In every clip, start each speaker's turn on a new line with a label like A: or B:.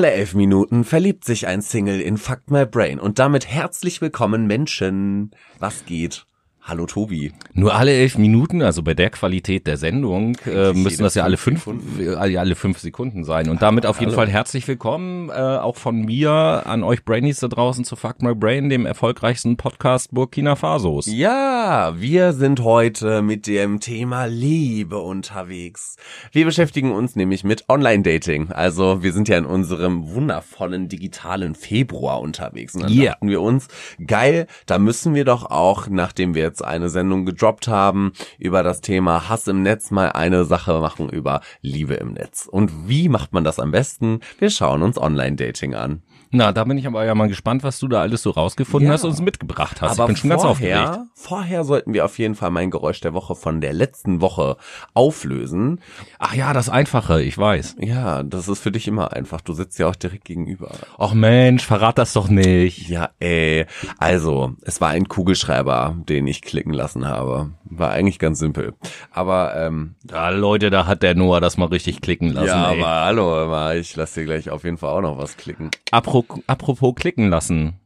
A: Alle elf Minuten verliebt sich ein Single in Fuck My Brain und damit herzlich willkommen Menschen. Was geht? Hallo Tobi.
B: Nur alle elf Minuten, also bei der Qualität der Sendung, äh, müssen das ja alle fünf, äh, alle fünf Sekunden sein. Und damit auf jeden Hallo. Fall herzlich willkommen, äh, auch von mir an euch Brainies da draußen zu Fuck My Brain, dem erfolgreichsten Podcast Burkina Fasos.
A: Ja, wir sind heute mit dem Thema Liebe unterwegs. Wir beschäftigen uns nämlich mit Online-Dating. Also wir sind ja in unserem wundervollen digitalen Februar unterwegs. Und dann yeah. dachten wir uns, geil, da müssen wir doch auch, nachdem wir jetzt eine Sendung gedroppt haben über das Thema Hass im Netz, mal eine Sache machen über Liebe im Netz. Und wie macht man das am besten? Wir schauen uns Online-Dating an.
B: Na, da bin ich aber ja mal gespannt, was du da alles so rausgefunden ja. hast und uns mitgebracht hast.
A: Aber ich bin schon vorher, ganz aufgeregt. Vorher sollten wir auf jeden Fall mein Geräusch der Woche von der letzten Woche auflösen.
B: Ach ja, das Einfache, ich weiß.
A: Ja, das ist für dich immer einfach. Du sitzt ja auch direkt gegenüber.
B: Ach Mensch, verrat das doch nicht.
A: Ja, ey. Also, es war ein Kugelschreiber, den ich klicken lassen habe. War eigentlich ganz simpel. Aber, ähm.
B: Ja, Leute, da hat der Noah das mal richtig klicken lassen. Ja,
A: ey. aber hallo, ich lass dir gleich auf jeden Fall auch noch was klicken.
B: Apropos, apropos klicken lassen.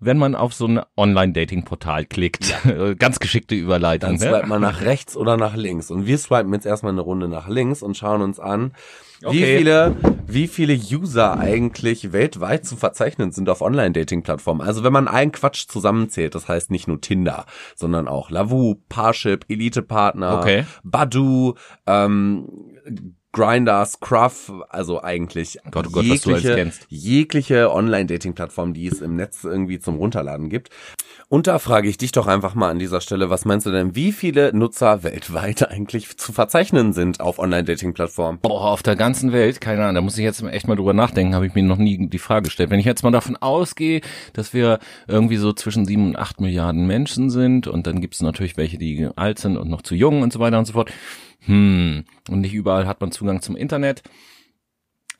B: Wenn man auf so ein Online-Dating-Portal klickt, ja. ganz geschickte Überleitung.
A: Dann swipet man nach rechts oder nach links. Und wir swipen jetzt erstmal eine Runde nach links und schauen uns an, okay. wie viele, wie viele User eigentlich weltweit zu verzeichnen sind auf Online-Dating-Plattformen. Also wenn man allen Quatsch zusammenzählt, das heißt nicht nur Tinder, sondern auch Lavu, Parship, Elite-Partner, okay. Badu, ähm, Grindr, Scruff, also eigentlich
B: Gott, oh Gott, jegliche,
A: jegliche Online-Dating-Plattform, die es im Netz irgendwie zum Runterladen gibt. Und da frage ich dich doch einfach mal an dieser Stelle, was meinst du denn, wie viele Nutzer weltweit eigentlich zu verzeichnen sind auf Online-Dating-Plattformen?
B: Boah, auf der ganzen Welt, keine Ahnung, da muss ich jetzt echt mal drüber nachdenken, habe ich mir noch nie die Frage gestellt. Wenn ich jetzt mal davon ausgehe, dass wir irgendwie so zwischen sieben und acht Milliarden Menschen sind und dann gibt es natürlich welche, die alt sind und noch zu jung und so weiter und so fort hm, und nicht überall hat man Zugang zum Internet.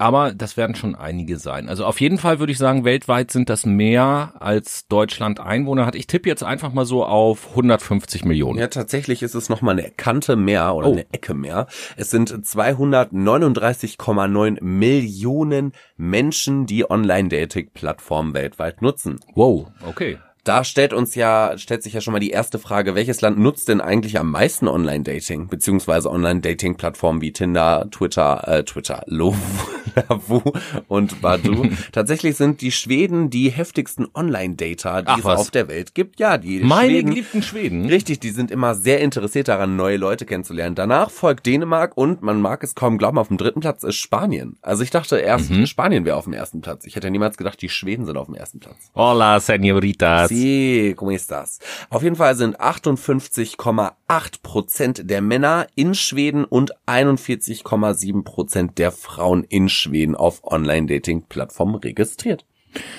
B: Aber das werden schon einige sein. Also auf jeden Fall würde ich sagen, weltweit sind das mehr als Deutschland Einwohner hat. Ich tippe jetzt einfach mal so auf 150 Millionen.
A: Ja, tatsächlich ist es nochmal eine Kante mehr oder oh. eine Ecke mehr. Es sind 239,9 Millionen Menschen, die Online-Dating-Plattformen weltweit nutzen.
B: Wow, okay
A: da stellt uns ja, stellt sich ja schon mal die erste Frage, welches Land nutzt denn eigentlich am meisten Online-Dating, beziehungsweise Online-Dating-Plattformen wie Tinder, Twitter, äh, Twitter, Lavu und Badu. Tatsächlich sind die Schweden die heftigsten Online-Dater, die Ach, es was? auf der Welt gibt. Ja, die
B: Meine Schweden, geliebten Schweden.
A: Richtig, die sind immer sehr interessiert daran, neue Leute kennenzulernen. Danach folgt Dänemark und man mag es kaum glauben, auf dem dritten Platz ist Spanien. Also ich dachte erst, mhm. Spanien wäre auf dem ersten Platz. Ich hätte niemals gedacht, die Schweden sind auf dem ersten Platz.
B: Hola, señoritas.
A: Sí, ¿cómo estás? Auf jeden Fall sind 58,8 Prozent der Männer in Schweden und 41,7 Prozent der Frauen in Schweden auf Online-Dating-Plattformen registriert.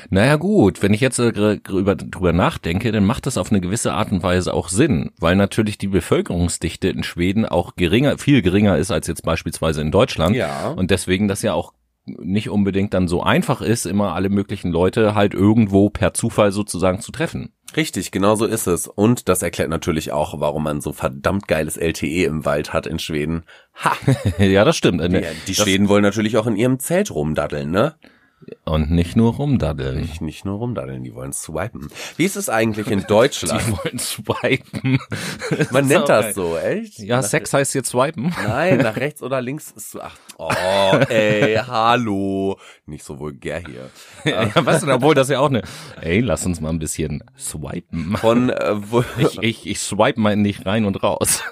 B: Naja gut, wenn ich jetzt äh, drüber, drüber nachdenke, dann macht das auf eine gewisse Art und Weise auch Sinn, weil natürlich die Bevölkerungsdichte in Schweden auch geringer, viel geringer ist als jetzt beispielsweise in Deutschland. Ja. Und deswegen das ja auch nicht unbedingt dann so einfach ist, immer alle möglichen Leute halt irgendwo per Zufall sozusagen zu treffen.
A: Richtig, genau so ist es. Und das erklärt natürlich auch, warum man so verdammt geiles LTE im Wald hat in Schweden.
B: Ha! ja, das stimmt.
A: Die, die Schweden wollen natürlich auch in ihrem Zelt rumdaddeln, ne?
B: Und nicht nur rumdaddeln.
A: Nicht, nicht nur rumdaddeln, die wollen swipen. Wie ist es eigentlich in Deutschland?
B: die wollen swipen.
A: Man nennt das so, echt?
B: Ja, nach Sex heißt jetzt swipen.
A: Nein, nach rechts oder links ist ach, oh, ey, hallo. Nicht so vulgär hier.
B: ja, weißt du, obwohl das ja auch eine, ey, lass uns mal ein bisschen swipen.
A: Von, äh, wo,
B: ich, ich, ich swipe mal nicht rein und raus.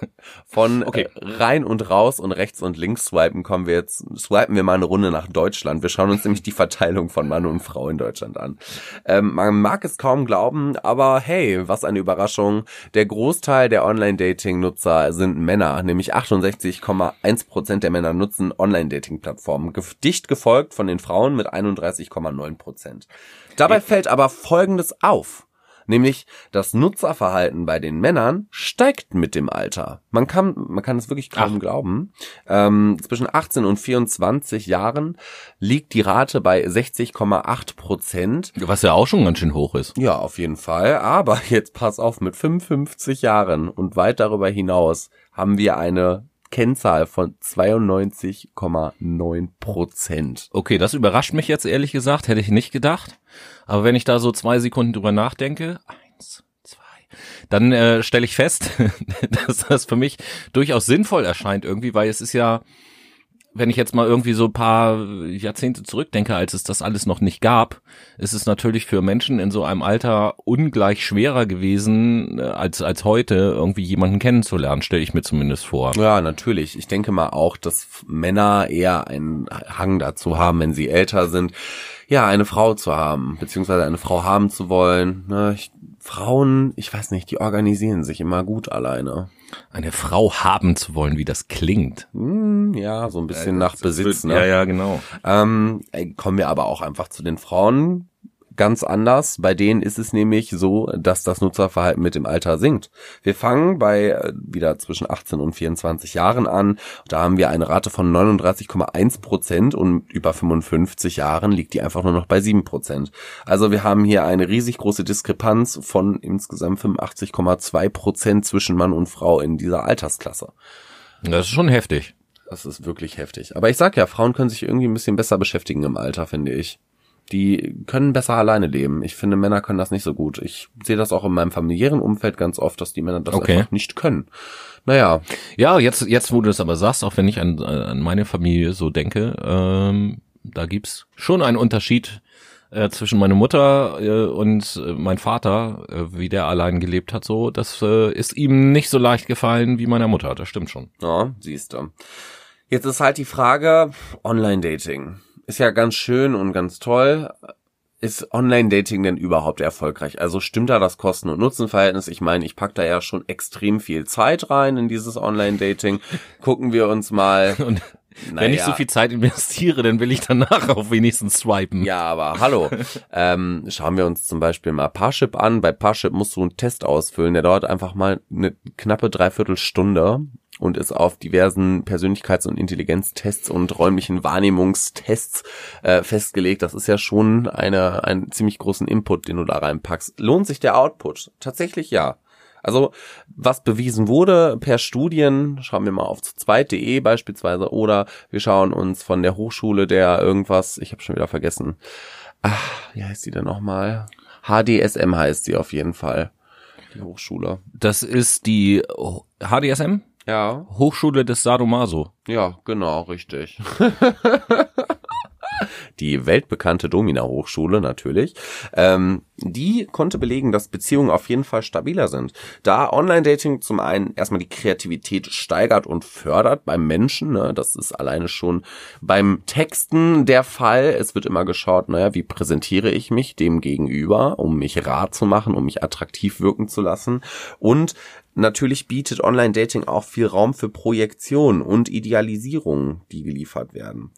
A: Von okay. äh, rein und raus und rechts und links swipen kommen wir jetzt, swipen wir mal eine Runde nach Deutschland. Wir schauen uns nämlich die Verteilung von Mann und Frau in Deutschland an. Ähm, man mag es kaum glauben, aber hey, was eine Überraschung. Der Großteil der Online-Dating-Nutzer sind Männer, nämlich 68,1 Prozent der Männer nutzen Online-Dating-Plattformen, dicht gefolgt von den Frauen mit 31,9 Prozent. Dabei fällt aber Folgendes auf nämlich das Nutzerverhalten bei den Männern steigt mit dem Alter. Man kann, man kann es wirklich kaum Ach. glauben. Ähm, zwischen 18 und 24 Jahren liegt die Rate bei 60,8 Prozent.
B: Was ja auch schon ganz schön hoch ist.
A: Ja, auf jeden Fall. Aber jetzt pass auf, mit 55 Jahren und weit darüber hinaus haben wir eine Kennzahl von 92,9 Prozent.
B: Okay, das überrascht mich jetzt ehrlich gesagt, hätte ich nicht gedacht. Aber wenn ich da so zwei Sekunden drüber nachdenke, eins, zwei, dann äh, stelle ich fest, dass das für mich durchaus sinnvoll erscheint irgendwie, weil es ist ja, wenn ich jetzt mal irgendwie so ein paar Jahrzehnte zurückdenke, als es das alles noch nicht gab, ist es natürlich für Menschen in so einem Alter ungleich schwerer gewesen, äh, als, als heute irgendwie jemanden kennenzulernen, stelle ich mir zumindest vor.
A: Ja, natürlich. Ich denke mal auch, dass Männer eher einen Hang dazu haben, wenn sie älter sind, ja, eine Frau zu haben, beziehungsweise eine Frau haben zu wollen. Ne? Ich, Frauen, ich weiß nicht, die organisieren sich immer gut alleine.
B: Eine Frau haben zu wollen, wie das klingt.
A: Hm, ja, so ein bisschen
B: Ja,
A: nach Besitz.
B: wird-
A: Ne?
B: Ja, ja, genau.
A: Ähm, kommen wir aber auch einfach zu den Frauen ganz anders. Bei denen ist es nämlich so, dass das Nutzerverhalten mit dem Alter sinkt. Wir fangen bei äh, wieder zwischen 18 und 24 Jahren an. Da haben wir eine Rate von 39,1 Prozent und über 55 Jahren liegt die einfach nur noch bei 7 Prozent. Also wir haben hier eine riesig große Diskrepanz von insgesamt 85,2 Prozent zwischen Mann und Frau in dieser Altersklasse.
B: Das ist schon heftig.
A: Das ist wirklich heftig. Aber ich sag ja, Frauen können sich irgendwie ein bisschen besser beschäftigen im Alter, finde ich. Die können besser alleine leben. Ich finde, Männer können das nicht so gut. Ich sehe das auch in meinem familiären Umfeld ganz oft, dass die Männer das
B: Okay.
A: einfach nicht können. Naja,
B: Ja, jetzt, jetzt, wo du es aber sagst, auch wenn ich an, an meine Familie so denke, ähm, da gibt's schon einen Unterschied äh, zwischen meiner Mutter äh, und äh, mein Vater, äh, wie der allein gelebt hat, so, das äh, ist ihm nicht so leicht gefallen wie meiner Mutter, das stimmt schon.
A: ja, siehst du. Jetzt ist halt die Frage, Online-Dating. Ist ja ganz schön und ganz toll. Ist Online-Dating denn überhaupt erfolgreich? Also stimmt da das Kosten- und Nutzenverhältnis? Ich meine, ich pack da ja schon extrem viel Zeit rein in dieses Online-Dating. Gucken wir uns mal.
B: Und wenn ich so viel Zeit investiere, dann will ich danach auch wenigstens swipen.
A: Ja, aber hallo. ähm, schauen wir uns zum Beispiel mal Parship an. Bei Parship musst du einen Test ausfüllen. Der dauert einfach mal eine knappe Dreiviertelstunde und ist auf diversen Persönlichkeits- und Intelligenztests und räumlichen Wahrnehmungstests äh, festgelegt. Das ist ja schon eine, einen ziemlich großen Input, den du da reinpackst. Lohnt sich der Output? Tatsächlich ja. Also, was bewiesen wurde per Studien, schauen wir mal auf zweit.de beispielsweise, oder wir schauen uns von der Hochschule der irgendwas, ich habe schon wieder vergessen. Ach, wie heißt die denn nochmal? HDSM heißt sie auf jeden Fall. Die Hochschule.
B: Das ist die HDSM,
A: Ja,
B: Hochschule des Sadomaso.
A: ja, genau, richtig. die weltbekannte Domina-Hochschule natürlich, ähm, die konnte belegen, dass Beziehungen auf jeden Fall stabiler sind. Da Online-Dating zum einen erstmal die Kreativität steigert und fördert beim Menschen, ne, das ist alleine schon beim Texten der Fall. Es wird immer geschaut, naja, wie präsentiere ich mich dem gegenüber, um mich rar zu machen, um mich attraktiv wirken zu lassen. Und natürlich bietet Online-Dating auch viel Raum für Projektion und Idealisierung, die geliefert werden.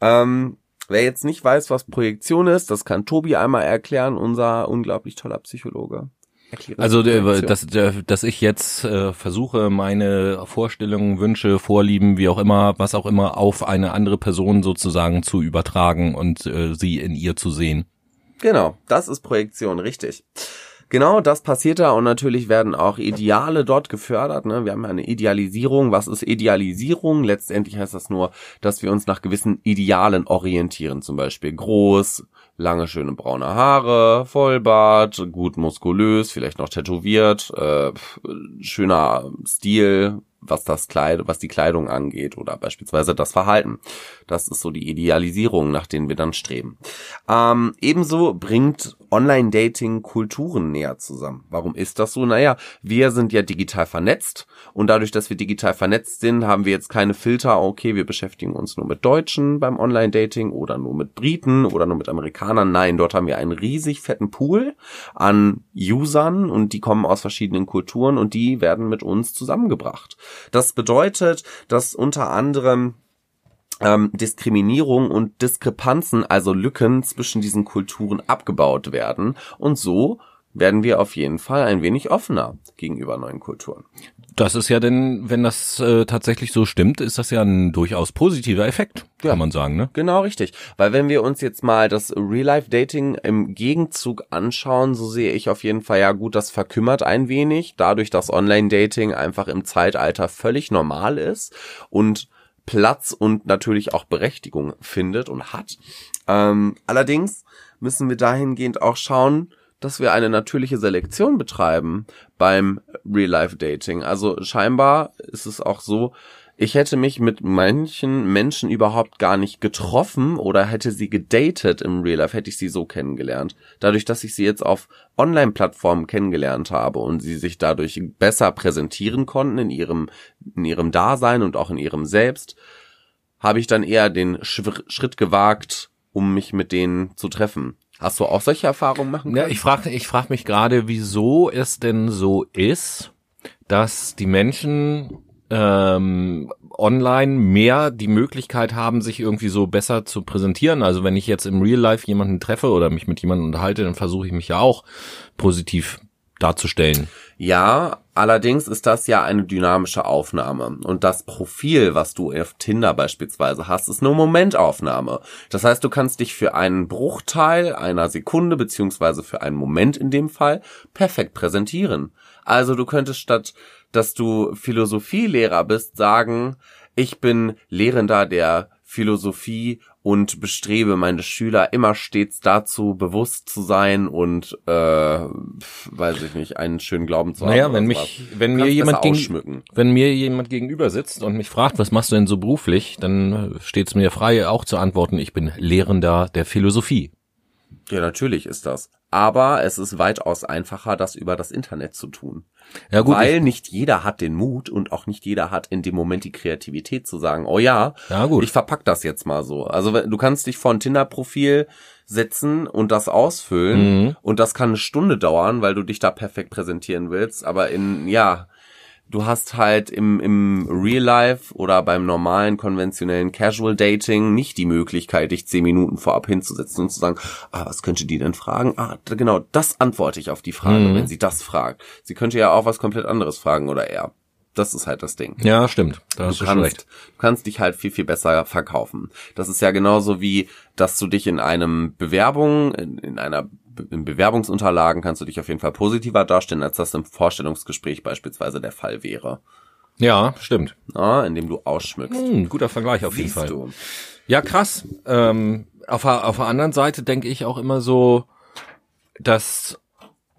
A: Ähm, wer jetzt nicht weiß, was Projektion ist, das kann Tobi einmal erklären, unser unglaublich toller Psychologe. Erkläre
B: Also, dass, dass ich jetzt äh, versuche, meine Vorstellungen, Wünsche, Vorlieben, wie auch immer, was auch immer, auf eine andere Person sozusagen zu übertragen und äh, sie in ihr zu sehen.
A: Genau, das ist Projektion, richtig. Genau, das passiert da und natürlich werden auch Ideale dort gefördert. Ne? Wir haben eine Idealisierung. Was ist Idealisierung? Letztendlich heißt das nur, dass wir uns nach gewissen Idealen orientieren. Zum Beispiel groß, lange, schöne braune Haare, Vollbart, gut muskulös, vielleicht noch tätowiert, äh, schöner Stil, was das Kleid, was die Kleidung angeht oder beispielsweise das Verhalten. Das ist so die Idealisierung, nach denen wir dann streben. Ähm, ebenso bringt Online-Dating Kulturen näher zusammen. Warum ist das so? Naja, wir sind ja digital vernetzt und dadurch, dass wir digital vernetzt sind, haben wir jetzt keine Filter, okay, wir beschäftigen uns nur mit Deutschen beim Online-Dating oder nur mit Briten oder nur mit Amerikanern. Nein, dort haben wir einen riesig fetten Pool an Usern und die kommen aus verschiedenen Kulturen und die werden mit uns zusammengebracht. Das bedeutet, dass unter anderem ähm, Diskriminierung und Diskrepanzen, also Lücken zwischen diesen Kulturen abgebaut werden. Und so werden wir auf jeden Fall ein wenig offener gegenüber neuen Kulturen.
B: Das ist ja denn, wenn das äh, tatsächlich so stimmt, ist das ja ein durchaus positiver Effekt,
A: Ja.
B: kann man sagen, ne?
A: Genau richtig. Weil wenn wir uns jetzt mal das Real-Life-Dating im Gegenzug anschauen, so sehe ich auf jeden Fall, ja gut, das verkümmert ein wenig, dadurch, dass Online-Dating einfach im Zeitalter völlig normal ist und Platz und natürlich auch Berechtigung findet und hat. Ähm, allerdings müssen wir dahingehend auch schauen, dass wir eine natürliche Selektion betreiben beim Real-Life-Dating. Also scheinbar ist es auch so, ich hätte mich mit manchen Menschen überhaupt gar nicht getroffen oder hätte sie gedatet im Real Life, hätte ich sie so kennengelernt. Dadurch, dass ich sie jetzt auf Online-Plattformen kennengelernt habe und sie sich dadurch besser präsentieren konnten in ihrem, in ihrem Dasein und auch in ihrem Selbst, habe ich dann eher den Schritt gewagt, um mich mit denen zu treffen. Hast du auch solche Erfahrungen machen
B: Ja,
A: können?
B: ich frage ich frag mich gerade, wieso es denn so ist, dass die Menschen ähm, online mehr die Möglichkeit haben, sich irgendwie so besser zu präsentieren. Also wenn ich jetzt im Real Life jemanden treffe oder mich mit jemandem unterhalte, dann versuche ich mich ja auch positiv darzustellen.
A: Ja, allerdings ist das ja eine dynamische Aufnahme. Und das Profil, was du auf Tinder beispielsweise hast, ist eine Momentaufnahme. Das heißt, du kannst dich für einen Bruchteil einer Sekunde beziehungsweise für einen Moment in dem Fall perfekt präsentieren. Also du könntest statt, dass du Philosophielehrer bist, sagen, ich bin Lehrender der Philosophie und bestrebe meine Schüler immer stets dazu, bewusst zu sein und äh, weiß ich nicht, einen schönen Glauben zu haben.
B: Naja, wenn mich, wenn
A: Du
B: mir jemand gegen, wenn mir jemand gegenüber sitzt und mich fragt, was machst du denn so beruflich, dann steht es mir frei, auch zu antworten, ich bin Lehrender der Philosophie.
A: Ja, natürlich ist das. Aber es ist weitaus einfacher, das über das Internet zu tun.
B: Ja gut,
A: Weil
B: ich,
A: nicht jeder hat den Mut und auch nicht jeder hat in dem Moment die Kreativität zu sagen, oh ja,
B: Ja, gut.
A: ich verpack das jetzt mal so. Also du kannst dich vor ein Tinder-Profil setzen und das ausfüllen
B: Mhm.
A: und das kann eine Stunde dauern, weil du dich da perfekt präsentieren willst. Aber in, ja, du hast halt im, im Real Life oder beim normalen, konventionellen Casual Dating nicht die Möglichkeit, dich zehn Minuten vorab hinzusetzen und zu sagen, ah, was könnte die denn fragen? Ah, genau, das antworte ich auf die Frage,
B: Mhm.
A: wenn sie das fragt. Sie könnte ja auch was komplett anderes fragen oder er. Das ist halt das Ding.
B: ja, stimmt. Da hast
A: Du
B: du schon recht.
A: kannst, du kannst dich halt viel, viel besser verkaufen. Das ist ja genauso wie, dass du dich in einem Bewerbung, in, in einer in Bewerbungsunterlagen kannst du dich auf jeden Fall positiver darstellen, als das im Vorstellungsgespräch beispielsweise der Fall wäre.
B: Ja, stimmt.
A: Ja, indem du ausschmückst.
B: Hm, guter Vergleich auf jeden
A: Siehst
B: Fall.
A: du.
B: Ja, krass. Ähm, auf, auf der anderen Seite denke ich auch immer so, dass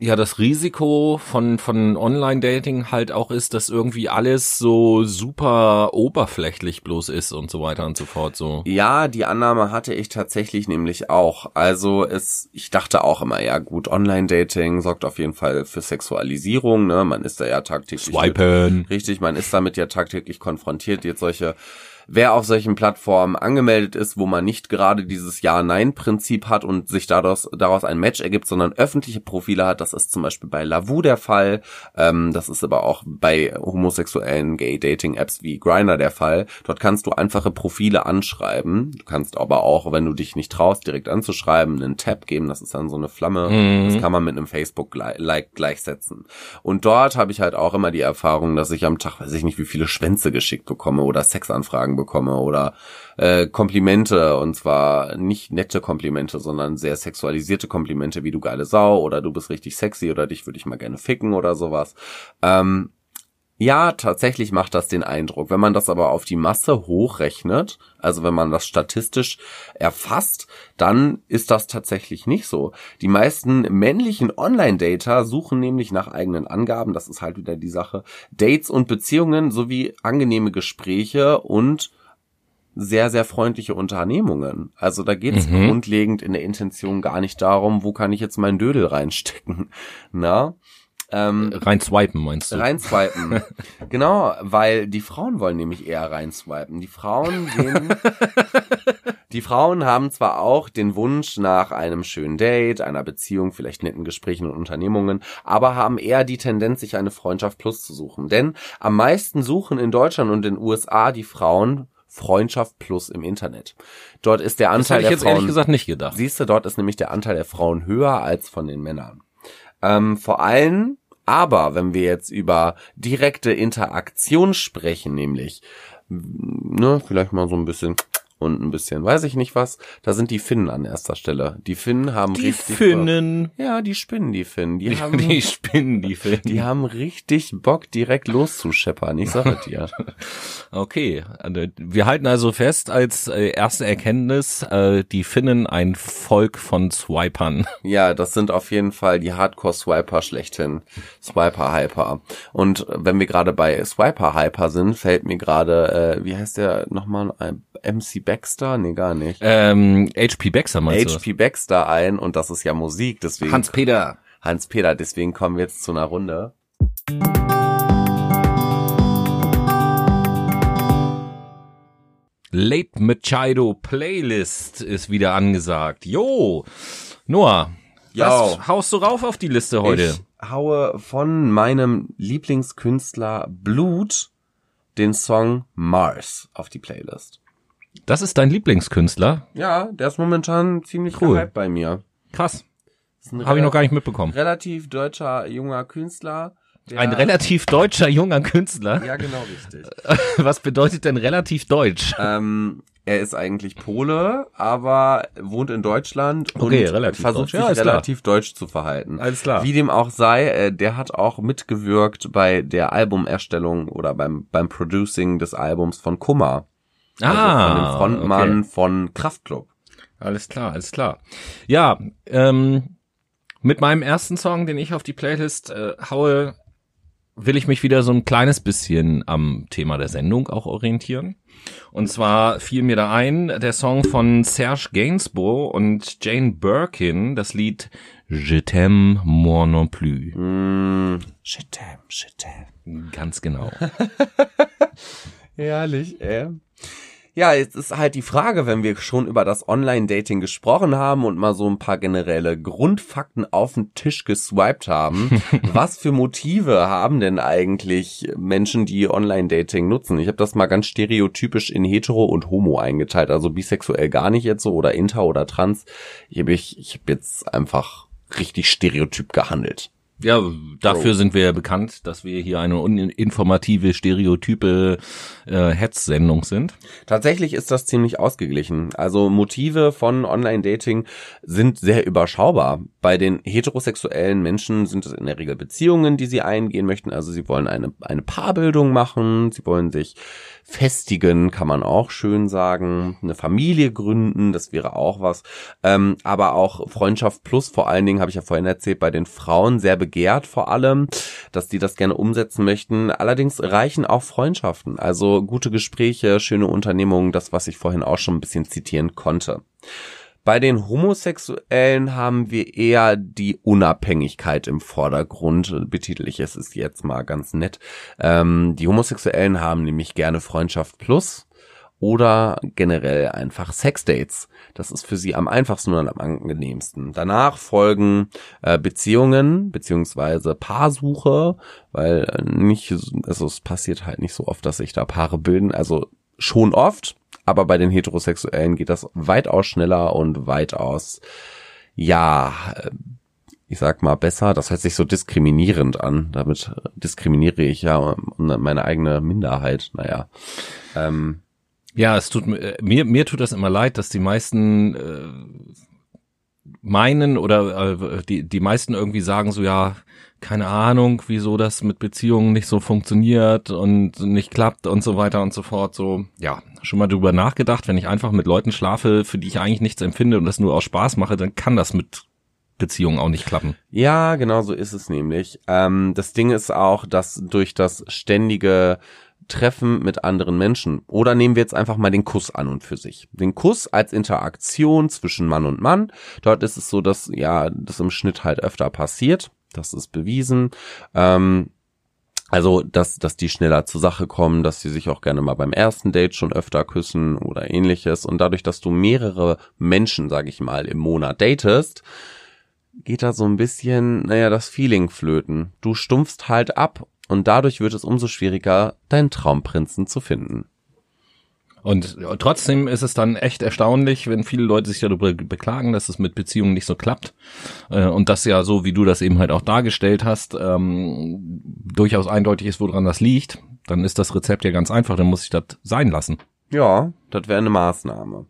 B: ja das Risiko von von Online-Dating halt auch ist, dass irgendwie alles so super oberflächlich bloß ist und so weiter und so fort. So.
A: Ja, die Annahme hatte ich tatsächlich nämlich auch. Also es, ich dachte auch immer, ja gut, Online-Dating sorgt auf jeden Fall für Sexualisierung, ne? Man ist da ja tagtäglich
B: Swipen.
A: Richtig, man ist damit ja tagtäglich konfrontiert. Jetzt solche, wer auf solchen Plattformen angemeldet ist, wo man nicht gerade dieses Ja-Nein-Prinzip hat und sich daraus, daraus ein Match ergibt, sondern öffentliche Profile hat, das ist zum Beispiel bei Lavu der Fall. Ähm, das ist aber auch bei homosexuellen Gay-Dating-Apps wie Grindr der Fall. Dort kannst du einfache Profile anschreiben. Du kannst aber auch, wenn du dich nicht traust, direkt anzuschreiben, einen Tab geben. Das ist dann so eine Flamme. Das kann man mit einem Facebook-Like gleichsetzen. Und dort habe ich halt auch immer die Erfahrung, dass ich am Tag, weiß ich nicht, wie viele Schwänze geschickt bekomme oder Sexanfragen bekomme oder äh, Komplimente und zwar nicht nette Komplimente, sondern sehr sexualisierte Komplimente, wie du geile Sau oder du bist richtig sexy oder dich würde ich mal gerne ficken oder sowas. Ähm, ja, tatsächlich macht das den Eindruck. Wenn man das aber auf die Masse hochrechnet, also wenn man das statistisch erfasst, dann ist das tatsächlich nicht so. Die meisten männlichen Online-Dater suchen nämlich nach eigenen Angaben, das ist halt wieder die Sache, Dates und Beziehungen sowie angenehme Gespräche und sehr, sehr freundliche Unternehmungen. Also da geht es
B: Mhm.
A: grundlegend in der Intention gar nicht darum, wo kann ich jetzt meinen Dödel reinstecken. Na? Ähm,
B: Rein swipen meinst du?
A: Reinswipen. genau, weil die Frauen wollen nämlich eher reinswipen. Die Frauen sehen, die Frauen haben zwar auch den Wunsch nach einem schönen Date, einer Beziehung, vielleicht netten Gesprächen und Unternehmungen, aber haben eher die Tendenz, sich eine Freundschaft plus zu suchen. Denn am meisten suchen in Deutschland und in den USA die Frauen Freundschaft plus im Internet. Dort ist der
B: das
A: Anteil
B: hätte ich
A: der
B: jetzt ehrlich
A: Frauen
B: gesagt nicht gedacht.
A: Siehst du, dort ist nämlich der Anteil der Frauen höher als von den Männern. Ähm, vor allem, aber wenn wir jetzt über direkte Interaktion sprechen, nämlich, ne, vielleicht mal so ein bisschen und ein bisschen, weiß ich nicht was, da sind die Finnen an erster Stelle. Die Finnen haben
B: Die
A: richtig
B: Finnen.
A: Bock. Ja, die spinnen die Finnen. Die,
B: Die,
A: haben
B: die spinnen, die Finnen.
A: die haben richtig Bock direkt loszuscheppern, ich sage dir.
B: Okay, also wir halten also fest als äh, erste Erkenntnis, äh, die Finnen ein Volk von Swipern.
A: Ja, das sind auf jeden Fall die Hardcore-Swiper schlechthin. Swiper-Hyper. Und wenn wir gerade bei Swiper-Hyper sind, fällt mir gerade, äh, wie heißt der nochmal, äh, MC Baxter? Nee, gar nicht.
B: Ähm, HP Baxter meinst du?
A: HP Baxter ein und das ist ja Musik, deswegen.
B: Hans-Peter.
A: Hans-Peter, deswegen kommen wir jetzt zu einer Runde.
B: Late Machado Playlist ist wieder angesagt. Jo, Noah,
A: Jo.
B: was haust du rauf auf die Liste heute?
A: Ich haue von meinem Lieblingskünstler Blut den Song Mars auf die Playlist.
B: Das ist dein Lieblingskünstler?
A: Ja, der ist momentan ziemlich
B: Cool.
A: gehypt bei mir.
B: Krass. Habe ich noch gar nicht mitbekommen.
A: relativ deutscher junger Künstler.
B: Ein relativ deutscher junger Künstler.
A: Ja, genau richtig.
B: Was bedeutet denn relativ deutsch?
A: ähm, er ist eigentlich Pole, aber wohnt in Deutschland
B: Okay,
A: und
B: relativ
A: versucht
B: deutsch.
A: sich
B: Ja, ist klar.
A: relativ deutsch zu verhalten.
B: Alles klar.
A: Wie dem auch sei, äh, der hat auch mitgewirkt bei der Albumerstellung oder beim beim Producing des Albums von Kummer. Also von dem Frontmann
B: Ah, okay.
A: von Kraftklub.
B: Alles klar, alles klar. Ja, ähm, mit meinem ersten Song, den ich auf die Playlist äh, haue, will ich mich wieder so ein kleines bisschen am Thema der Sendung auch orientieren. Und zwar fiel mir da ein, der Song von Serge Gainsbourg und Jane Birkin, das Lied Je t'aime moi non plus.
A: Mm, shit damn, shit damn.
B: Ganz genau.
A: Herrlich, ey. Ja, jetzt ist halt die Frage, wenn wir schon über das Online-Dating gesprochen haben und mal so ein paar generelle Grundfakten auf den Tisch geswiped haben, was für Motive haben denn eigentlich Menschen, die Online-Dating nutzen? Ich habe das mal ganz stereotypisch in hetero und homo eingeteilt, also bisexuell gar nicht jetzt so oder inter oder trans. Ich habe ich, ich hab jetzt einfach richtig stereotyp gehandelt.
B: Ja, dafür sind wir ja bekannt, dass wir hier eine uninformative, stereotype äh, Hetz-Sendung sind.
A: Tatsächlich ist das ziemlich ausgeglichen. Also Motive von Online-Dating sind sehr überschaubar. Bei den heterosexuellen Menschen sind es in der Regel Beziehungen, die sie eingehen möchten. Also sie wollen eine, eine Paarbildung machen, sie wollen sich festigen, kann man auch schön sagen, eine Familie gründen, das wäre auch was. Ähm, aber auch Freundschaft plus, vor allen Dingen, habe ich ja vorhin erzählt, bei den Frauen sehr begehrt vor allem, dass die das gerne umsetzen möchten. Allerdings reichen auch Freundschaften, also gute Gespräche, schöne Unternehmungen, das, was ich vorhin auch schon ein bisschen zitieren konnte. Bei den Homosexuellen haben wir eher die Unabhängigkeit im Vordergrund, betitel ich es ist jetzt mal ganz nett. Ähm, die Homosexuellen haben nämlich gerne Freundschaft plus oder generell einfach Sexdates. Das ist für sie am einfachsten und am angenehmsten. Danach folgen äh, Beziehungen beziehungsweise Paarsuche, weil äh, nicht, also es passiert halt nicht so oft, dass sich da Paare bilden. Also schon oft, aber bei den Heterosexuellen geht das weitaus schneller und weitaus, ja, äh, ich sag mal besser. Das hört sich so diskriminierend an. Damit äh, diskriminiere ich ja meine eigene Minderheit. Naja. Ähm,
B: Ja, es tut mir, mir, mir tut das immer leid, dass die meisten äh, meinen oder äh, die, die meisten irgendwie sagen so, ja, keine Ahnung, wieso das mit Beziehungen nicht so funktioniert und nicht klappt und so weiter und so fort. So, ja, schon mal drüber nachgedacht, wenn ich einfach mit Leuten schlafe, für die ich eigentlich nichts empfinde und das nur aus Spaß mache, dann kann das mit Beziehungen auch nicht klappen.
A: Ja, genau so ist es nämlich. Ähm, das Ding ist auch, dass durch das ständige Treffen mit anderen Menschen oder nehmen wir jetzt einfach mal den Kuss an und für sich. Den Kuss als Interaktion zwischen Mann und Mann. Dort ist es so, dass ja das im Schnitt halt öfter passiert. Das ist bewiesen. Ähm, also, dass, dass die schneller zur Sache kommen, dass sie sich auch gerne mal beim ersten Date schon öfter küssen oder ähnliches. Und dadurch, dass du mehrere Menschen, sag ich mal, im Monat datest, geht da so ein bisschen, naja, das Feeling flöten. Du stumpfst halt ab und dadurch wird es umso schwieriger, deinen Traumprinzen zu finden.
B: Und trotzdem ist es dann echt erstaunlich, wenn viele Leute sich darüber beklagen, dass es mit Beziehungen nicht so klappt. Äh, und das ja so, wie du das eben halt auch dargestellt hast, ähm, durchaus eindeutig ist, woran das liegt. Dann ist das Rezept ja ganz einfach, dann muss ich das sein lassen.
A: Ja, das wäre eine Maßnahme.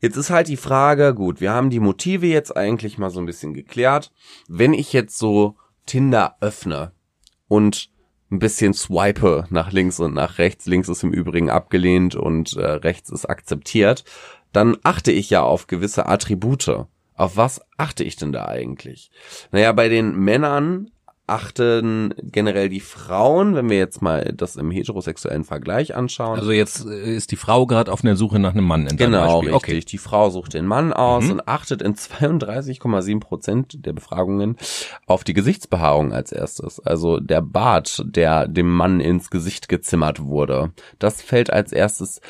A: Jetzt ist halt die Frage, gut, wir haben die Motive jetzt eigentlich mal so ein bisschen geklärt. Wenn ich jetzt so Tinder öffne und ein bisschen swipe nach links und nach rechts, links ist im Übrigen abgelehnt und äh, rechts ist akzeptiert, dann achte ich ja auf gewisse Attribute. Auf was achte ich denn da eigentlich? Naja, bei den Männern achten generell die Frauen, wenn wir jetzt mal das im heterosexuellen Vergleich anschauen.
B: Also jetzt äh, ist die Frau gerade auf der Suche nach einem Mann
A: in Genau, Beispiel. richtig. Okay. Die Frau sucht den Mann aus mhm. und achtet in 32,7 Prozent der Befragungen auf die Gesichtsbehaarung als erstes. Also der Bart, der dem Mann ins Gesicht gezimmert wurde. Das fällt als erstes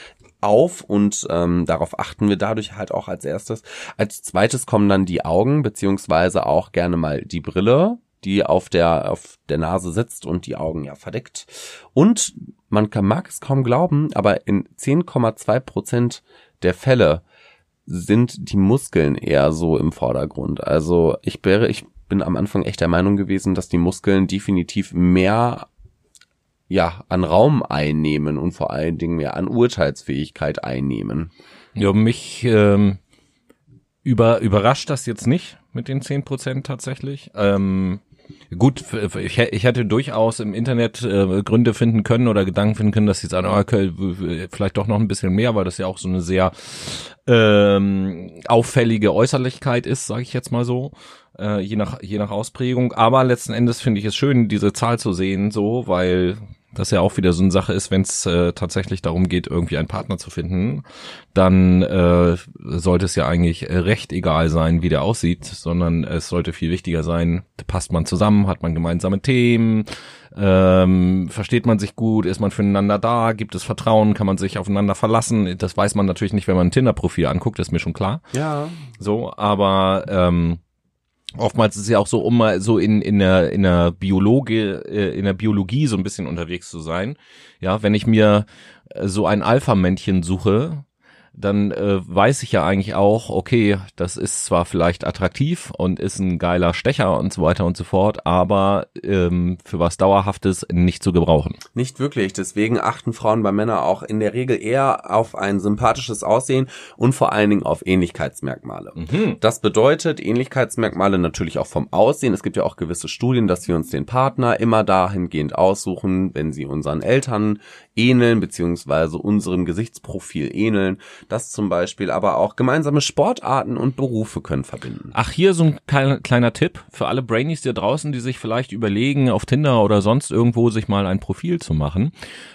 A: auf und ähm, darauf achten wir dadurch halt auch als erstes. Als zweites kommen dann die Augen beziehungsweise auch gerne mal die Brille die auf der, auf der Nase sitzt und die Augen ja verdeckt. Und man kann, mag es kaum glauben, aber in 10,2 Prozent der Fälle sind die Muskeln eher so im Vordergrund. Also ich wäre, ich bin am Anfang echt der Meinung gewesen, dass die Muskeln definitiv mehr ja, an Raum einnehmen und vor allen Dingen mehr an Urteilsfähigkeit einnehmen.
B: Ja, mich ähm, über, überrascht das jetzt nicht mit den zehn Prozent tatsächlich. Ähm, Gut, ich, hätte durchaus im Internet äh, Gründe finden können oder Gedanken finden können, dass jetzt an okay, vielleicht doch noch ein bisschen mehr, weil das ja auch so eine sehr ähm, auffällige Äußerlichkeit ist, sage ich jetzt mal so, äh, je nach je nach Ausprägung. Aber letzten Endes finde ich es schön, diese Zahl zu sehen, so, weil das ja auch wieder so eine Sache ist, wenn es äh, tatsächlich darum geht, irgendwie einen Partner zu finden, dann äh, sollte es ja eigentlich recht egal sein, wie der aussieht, sondern es sollte viel wichtiger sein, passt man zusammen, hat man gemeinsame Themen, ähm, versteht man sich gut, ist man füreinander da, gibt es Vertrauen, kann man sich aufeinander verlassen. Das weiß man natürlich nicht, wenn man ein Tinder-Profil anguckt, ist mir schon klar.
A: Ja.
B: So, aber ähm, oftmals ist ja auch so, um mal so in, in der, in der Biologie, äh, in der Biologie so ein bisschen unterwegs zu sein. Ja, wenn ich mir äh, so ein Alpha-Männchen suche, dann äh, weiß ich ja eigentlich auch, okay, das ist zwar vielleicht attraktiv und ist ein geiler Stecher und so weiter und so fort, aber ähm, für was Dauerhaftes nicht zu gebrauchen.
A: Nicht wirklich. Deswegen achten Frauen bei Männern auch in der Regel eher auf ein sympathisches Aussehen und vor allen Dingen auf Ähnlichkeitsmerkmale. Mhm. Das bedeutet Ähnlichkeitsmerkmale natürlich auch vom Aussehen. Es gibt ja auch gewisse Studien, dass wir uns den Partner immer dahingehend aussuchen, wenn sie unseren Eltern ähneln, beziehungsweise unserem Gesichtsprofil ähneln. Das zum Beispiel, aber auch gemeinsame Sportarten und Berufe können verbinden.
B: Ach, hier so ein kleiner, Tipp für alle Brainies da draußen, die sich vielleicht überlegen, auf Tinder oder sonst irgendwo sich mal ein Profil zu machen.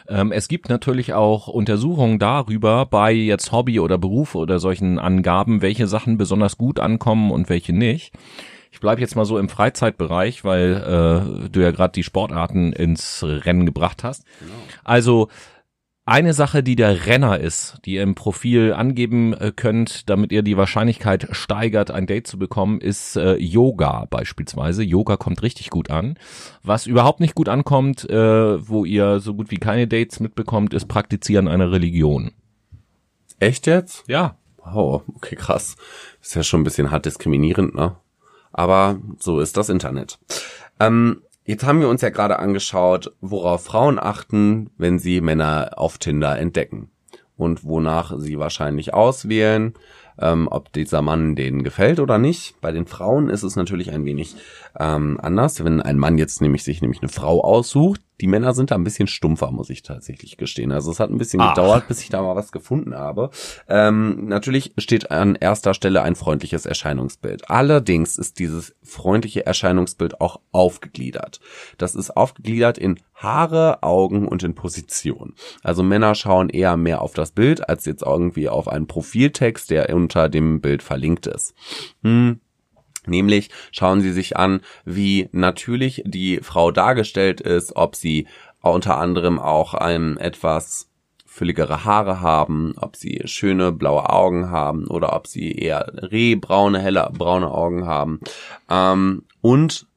B: Ähm, es gibt natürlich auch Untersuchungen darüber bei jetzt Hobby oder Berufe oder solchen Angaben, welche Sachen besonders gut ankommen und welche nicht. Ich bleibe jetzt mal so im Freizeitbereich, weil äh, du ja gerade die Sportarten ins Rennen gebracht hast. Genau. Also eine Sache, die der Renner ist, die ihr im Profil angeben äh, könnt, damit ihr die Wahrscheinlichkeit steigert, ein Date zu bekommen, ist äh, Yoga beispielsweise. Yoga kommt richtig gut an. Was überhaupt nicht gut ankommt, äh, wo ihr so gut wie keine Dates mitbekommt, ist Praktizieren einer Religion.
A: Echt jetzt?
B: Ja.
A: Wow, okay, krass. Ist ja schon ein bisschen hart diskriminierend, ne? Aber so ist das Internet. Ähm, Jetzt haben wir uns ja gerade angeschaut, worauf Frauen achten, wenn sie Männer auf Tinder entdecken und wonach sie wahrscheinlich auswählen, ähm, ob dieser Mann denen gefällt oder nicht. Bei den Frauen ist es natürlich ein wenig ähm, anders. Wenn ein Mann jetzt nämlich sich nämlich eine Frau aussucht, die Männer sind da ein bisschen stumpfer, muss ich tatsächlich gestehen. Also es hat ein bisschen Ach. gedauert, bis ich da mal was gefunden habe. Ähm, natürlich steht an erster Stelle ein freundliches Erscheinungsbild. Allerdings ist dieses freundliche Erscheinungsbild auch aufgegliedert. Das ist aufgegliedert in Haare, Augen und in Position. Also Männer schauen eher mehr auf das Bild als jetzt irgendwie auf einen Profiltext, der unter dem Bild verlinkt ist. Hm. Nämlich schauen Sie sich an, wie natürlich die Frau dargestellt ist, ob sie unter anderem auch ein etwas fülligere Haare haben, ob sie schöne blaue Augen haben oder ob sie eher rehbraune, helle braune Augen haben. Ähm, und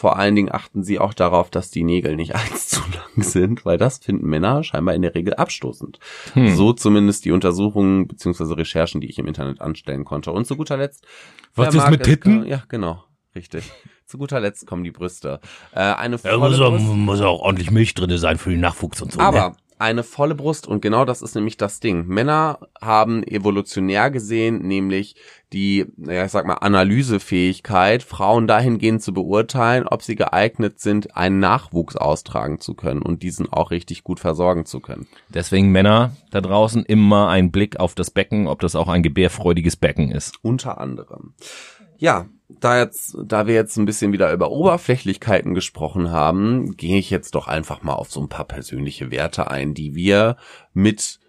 A: Vor allen Dingen achten sie auch darauf, dass die Nägel nicht eins zu lang sind, weil das finden Männer scheinbar in der Regel abstoßend. Hm. So zumindest die Untersuchungen bzw. Recherchen, die ich im Internet anstellen konnte. Und zu guter Letzt.
B: Was ist mit Titten?
A: ja, genau. Richtig. Zu guter Letzt kommen die Brüste. Äh, eine
B: ja, muss, auch, muss auch ordentlich Milch drinne sein für den Nachwuchs und so.
A: Aber ne? Eine volle Brust und genau das ist nämlich das Ding. Männer haben evolutionär gesehen nämlich die, ja, ich sag mal, Analysefähigkeit, Frauen dahingehend zu beurteilen, ob sie geeignet sind, einen Nachwuchs austragen zu können und diesen auch richtig gut versorgen zu können.
B: Deswegen Männer da draußen immer ein Blick auf das Becken, ob das auch ein gebärfreudiges Becken ist.
A: Unter anderem. Ja, da jetzt, da wir jetzt ein bisschen wieder über Oberflächlichkeiten gesprochen haben, gehe ich jetzt doch einfach mal auf so ein paar persönliche Werte ein, die wir mit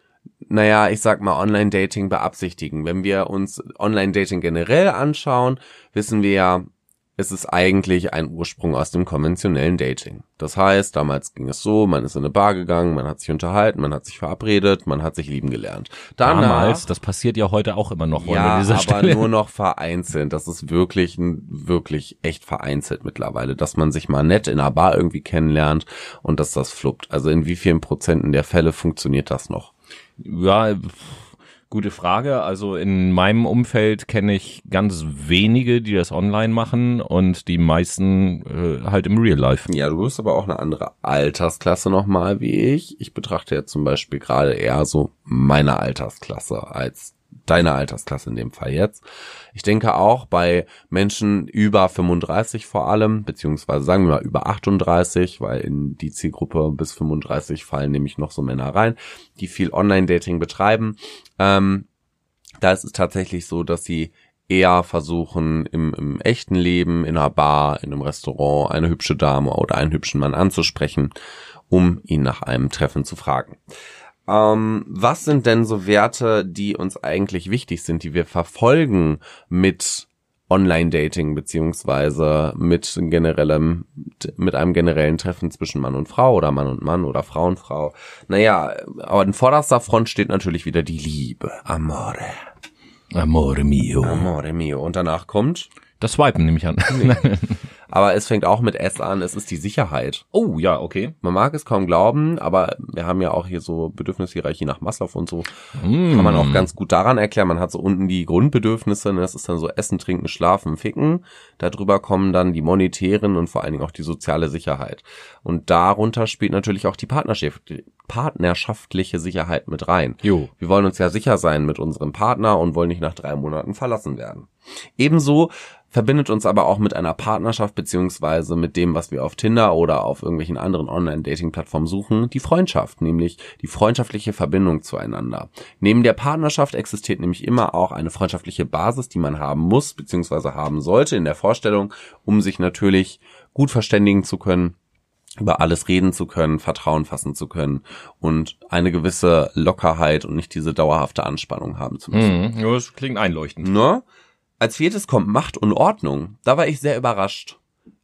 A: naja, ich sag mal Online-Dating beabsichtigen. Wenn wir uns Online-Dating generell anschauen, wissen wir ja, es ist eigentlich ein Ursprung aus dem konventionellen Dating. Das heißt, damals ging es so, man ist in eine Bar gegangen, man hat sich unterhalten, man hat sich verabredet, man hat sich lieben gelernt.
B: Danach, damals, das passiert ja heute auch immer noch.
A: Ja, aber Stelle. nur noch vereinzelt. Das ist wirklich, wirklich echt vereinzelt mittlerweile, dass man sich mal nett in einer Bar irgendwie kennenlernt und dass das fluppt. Also in wie vielen Prozenten der Fälle funktioniert das noch?
B: Ja, Gute Frage. Also in meinem Umfeld kenne ich ganz wenige, die das online machen und die meisten äh, halt im Real Life.
A: Ja, du bist aber auch eine andere Altersklasse nochmal wie ich. Ich betrachte jetzt zum Beispiel gerade eher so meine Altersklasse als deine Altersklasse in dem Fall jetzt. Ich denke auch bei Menschen über 35 vor allem, beziehungsweise sagen wir mal über 38, weil in die Zielgruppe bis 35 fallen nämlich noch so Männer rein, die viel Online-Dating betreiben. Ähm, da ist es tatsächlich so, dass sie eher versuchen, im, im echten Leben, in einer Bar, in einem Restaurant, eine hübsche Dame oder einen hübschen Mann anzusprechen, um ihn nach einem Treffen zu fragen. Ähm, was sind denn so Werte, die uns eigentlich wichtig sind, die wir verfolgen mit Online-Dating beziehungsweise mit generellem, mit einem generellen Treffen zwischen Mann und Frau oder Mann und Mann oder Frau und Frau. Naja, aber in vorderster Front steht natürlich wieder die Liebe. Amore.
B: Amore mio.
A: Amore mio. Und danach kommt
B: das Swipen nehme ich an.
A: Nee. aber es fängt auch mit S an, es ist die Sicherheit.
B: Oh, ja, okay.
A: Man mag es kaum glauben, aber wir haben ja auch hier so Bedürfnishierarchie nach Maslow und so. Mm. Kann man auch ganz gut daran erklären. Man hat so unten die Grundbedürfnisse, ne? das ist dann so Essen, Trinken, Schlafen, Ficken. Darüber kommen dann die monetären und vor allen Dingen auch die soziale Sicherheit. Und darunter spielt natürlich auch die Partnerschaft, partnerschaftliche Sicherheit mit rein.
B: Jo.
A: Wir wollen uns ja sicher sein mit unserem Partner und wollen nicht nach drei Monaten verlassen werden. Ebenso verbindet uns aber auch mit einer Partnerschaft beziehungsweise mit dem, was wir auf Tinder oder auf irgendwelchen anderen Online-Dating-Plattformen suchen, die Freundschaft, nämlich die freundschaftliche Verbindung zueinander. Neben der Partnerschaft existiert nämlich immer auch eine freundschaftliche Basis, die man haben muss beziehungsweise haben sollte in der Vorstellung, um sich natürlich gut verständigen zu können, über alles reden zu können, Vertrauen fassen zu können und eine gewisse Lockerheit und nicht diese dauerhafte Anspannung haben zu müssen.
B: Mhm, das klingt einleuchtend.
A: Ne? Als viertes kommt Macht und Ordnung. Da war ich sehr überrascht,